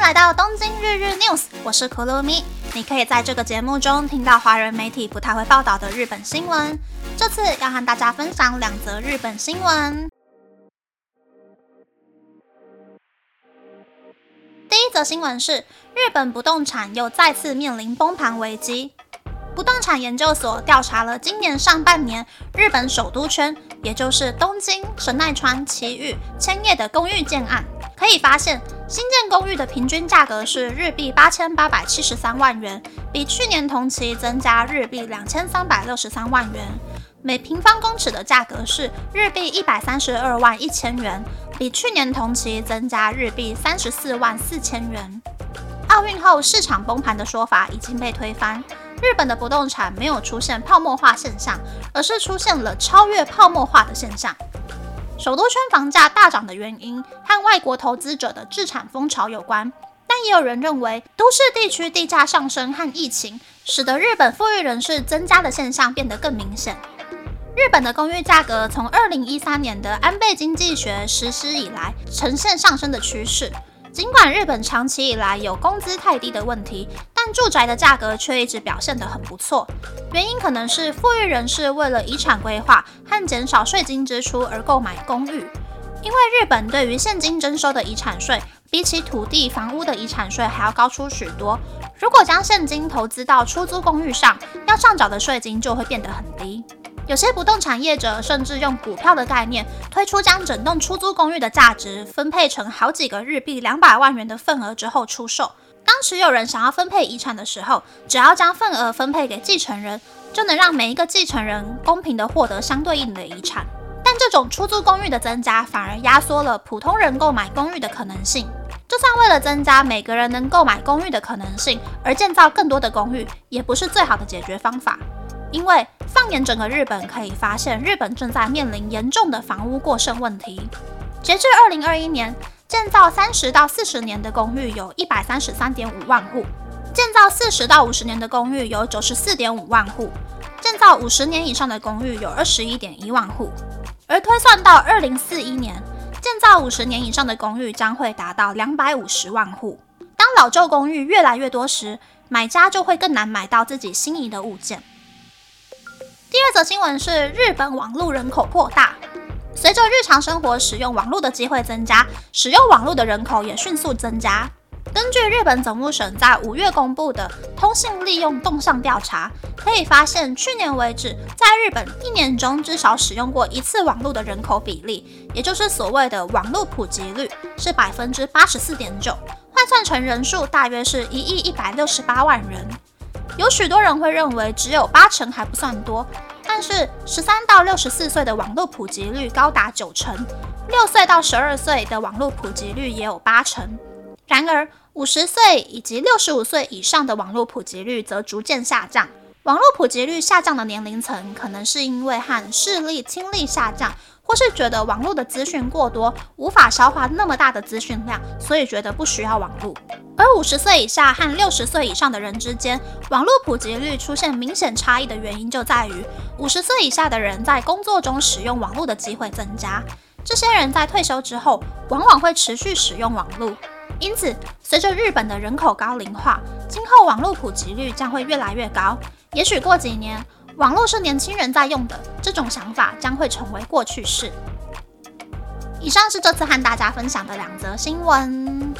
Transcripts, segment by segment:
来到东京日日 news，我是可露咪。你可以在这个节目中听到华人媒体不太会报道的日本新闻。这次要和大家分享两则日本新闻。第一则新闻是日本不动产又再次面临崩盘危机。不动产研究所调查了今年上半年日本首都圈，也就是东京、神奈川、埼玉、千叶的公寓建案。可以发现，新建公寓的平均价格是日币八千八百七十三万元，比去年同期增加日币两千三百六十三万元。每平方公尺的价格是日币一百三十二万一千元，比去年同期增加日币三十四万四千元。奥运后市场崩盘的说法已经被推翻，日本的不动产没有出现泡沫化现象，而是出现了超越泡沫化的现象。首都圈房价大涨的原因和外国投资者的置产风潮有关，但也有人认为都市地区地价上升和疫情使得日本富裕人士增加的现象变得更明显。日本的公寓价格从二零一三年的安倍经济学实施以来呈现上升的趋势。尽管日本长期以来有工资太低的问题，但住宅的价格却一直表现得很不错。原因可能是富裕人士为了遗产规划和减少税金支出而购买公寓。因为日本对于现金征收的遗产税，比起土地、房屋的遗产税还要高出许多。如果将现金投资到出租公寓上，要上缴的税金就会变得很低。有些不动产业者甚至用股票的概念推出，将整栋出租公寓的价值分配成好几个日币两百万元的份额之后出售。当持有人想要分配遗产的时候，只要将份额分配给继承人，就能让每一个继承人公平地获得相对应的遗产。但这种出租公寓的增加，反而压缩了普通人购买公寓的可能性。就算为了增加每个人能购买公寓的可能性而建造更多的公寓，也不是最好的解决方法，因为。放眼整个日本，可以发现日本正在面临严重的房屋过剩问题。截至二零二一年，建造三十到四十年的公寓有一百三十三点五万户，建造四十到五十年的公寓有九十四点五万户，建造五十年以上的公寓有二十一点一万户。而推算到二零四一年，建造五十年以上的公寓将会达到两百五十万户。当老旧公寓越来越多时，买家就会更难买到自己心仪的物件。第二则新闻是日本网络人口扩大，随着日常生活使用网络的机会增加，使用网络的人口也迅速增加。根据日本总务省在五月公布的通信利用动向调查，可以发现，去年为止，在日本一年中至少使用过一次网络的人口比例，也就是所谓的网络普及率，是百分之八十四点九，换算成人数大约是一亿一百六十八万人。有许多人会认为只有八成还不算多，但是十三到六十四岁的网络普及率高达九成，六岁到十二岁的网络普及率也有八成。然而，五十岁以及六十五岁以上的网络普及率则逐渐下降。网络普及率下降的年龄层，可能是因为和视力、听力下降。或是觉得网络的资讯过多，无法消化那么大的资讯量，所以觉得不需要网络。而五十岁以下和六十岁以上的人之间，网络普及率出现明显差异的原因就在于，五十岁以下的人在工作中使用网络的机会增加，这些人在退休之后往往会持续使用网络。因此，随着日本的人口高龄化，今后网络普及率将会越来越高。也许过几年。网络是年轻人在用的，这种想法将会成为过去式。以上是这次和大家分享的两则新闻。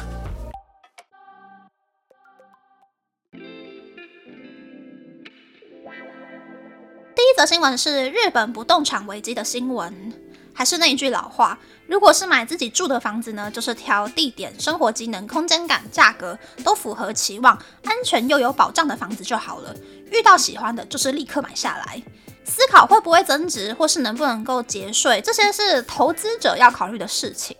第一则新闻是日本不动产危机的新闻，还是那一句老话，如果是买自己住的房子呢，就是挑地点、生活机能、空间感、价格都符合期望、安全又有保障的房子就好了。遇到喜欢的，就是立刻买下来。思考会不会增值，或是能不能够节税，这些是投资者要考虑的事情。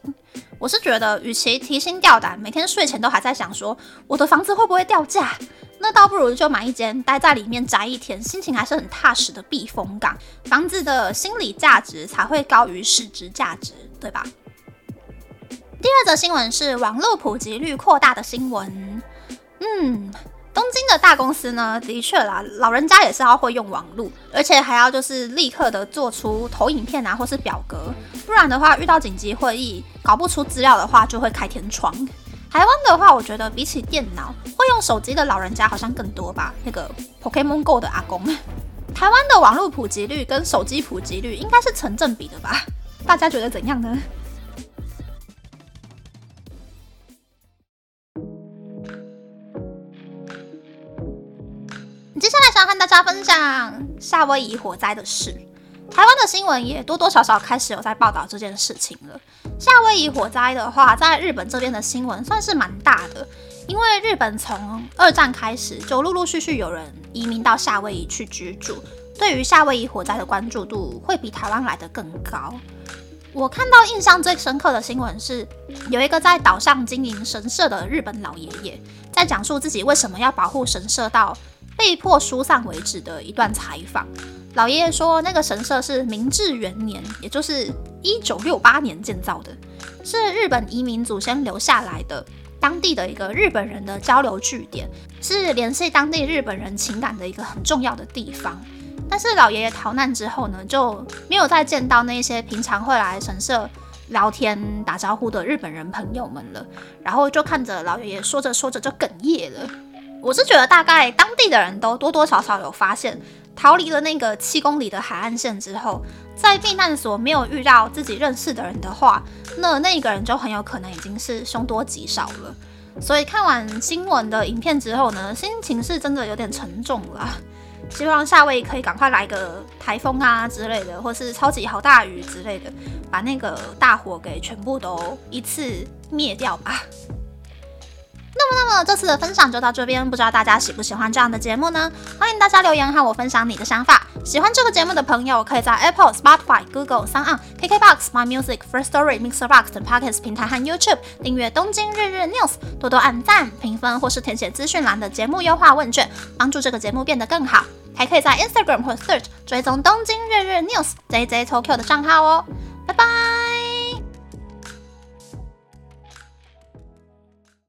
我是觉得，与其提心吊胆，每天睡前都还在想说我的房子会不会掉价，那倒不如就买一间待在里面宅一天，心情还是很踏实的避风港。房子的心理价值才会高于市值价值，对吧？第二则新闻是网络普及率扩大的新闻。嗯。东京的大公司呢，的确啦，老人家也是要会用网络，而且还要就是立刻的做出投影片啊，或是表格，不然的话遇到紧急会议搞不出资料的话，就会开天窗。台湾的话，我觉得比起电脑，会用手机的老人家好像更多吧。那个 Pokemon Go 的阿公，台湾的网络普及率跟手机普及率应该是成正比的吧？大家觉得怎样呢？接下来想和大家分享夏威夷火灾的事。台湾的新闻也多多少少开始有在报道这件事情了。夏威夷火灾的话，在日本这边的新闻算是蛮大的，因为日本从二战开始就陆陆续续有人移民到夏威夷去居住，对于夏威夷火灾的关注度会比台湾来的更高。我看到印象最深刻的新闻是，有一个在岛上经营神社的日本老爷爷，在讲述自己为什么要保护神社到。被迫疏散为止的一段采访，老爷爷说，那个神社是明治元年，也就是一九六八年建造的，是日本移民祖先留下来的当地的一个日本人的交流据点，是联系当地日本人情感的一个很重要的地方。但是老爷爷逃难之后呢，就没有再见到那些平常会来神社聊天打招呼的日本人朋友们了，然后就看着老爷爷说着说着就哽咽了。我是觉得，大概当地的人都多多少少有发现，逃离了那个七公里的海岸线之后，在避难所没有遇到自己认识的人的话，那那个人就很有可能已经是凶多吉少了。所以看完新闻的影片之后呢，心情是真的有点沉重了。希望夏威可以赶快来个台风啊之类的，或是超级好大雨之类的，把那个大火给全部都一次灭掉吧。那么，那么这次的分享就到这边，不知道大家喜不喜欢这样的节目呢？欢迎大家留言和我分享你的想法。喜欢这个节目的朋友，可以在 Apple、Spotify、Google、s o n KKBox、My Music、First Story、Mixerbox 等 Podcast 平台和 YouTube 订阅《东京日日 News》，多多按赞、评分或是填写资讯栏的节目优化问卷，帮助这个节目变得更好。还可以在 Instagram 或 Search 追踪《东京日日 News》JJ Tokyo 的账号哦。拜拜。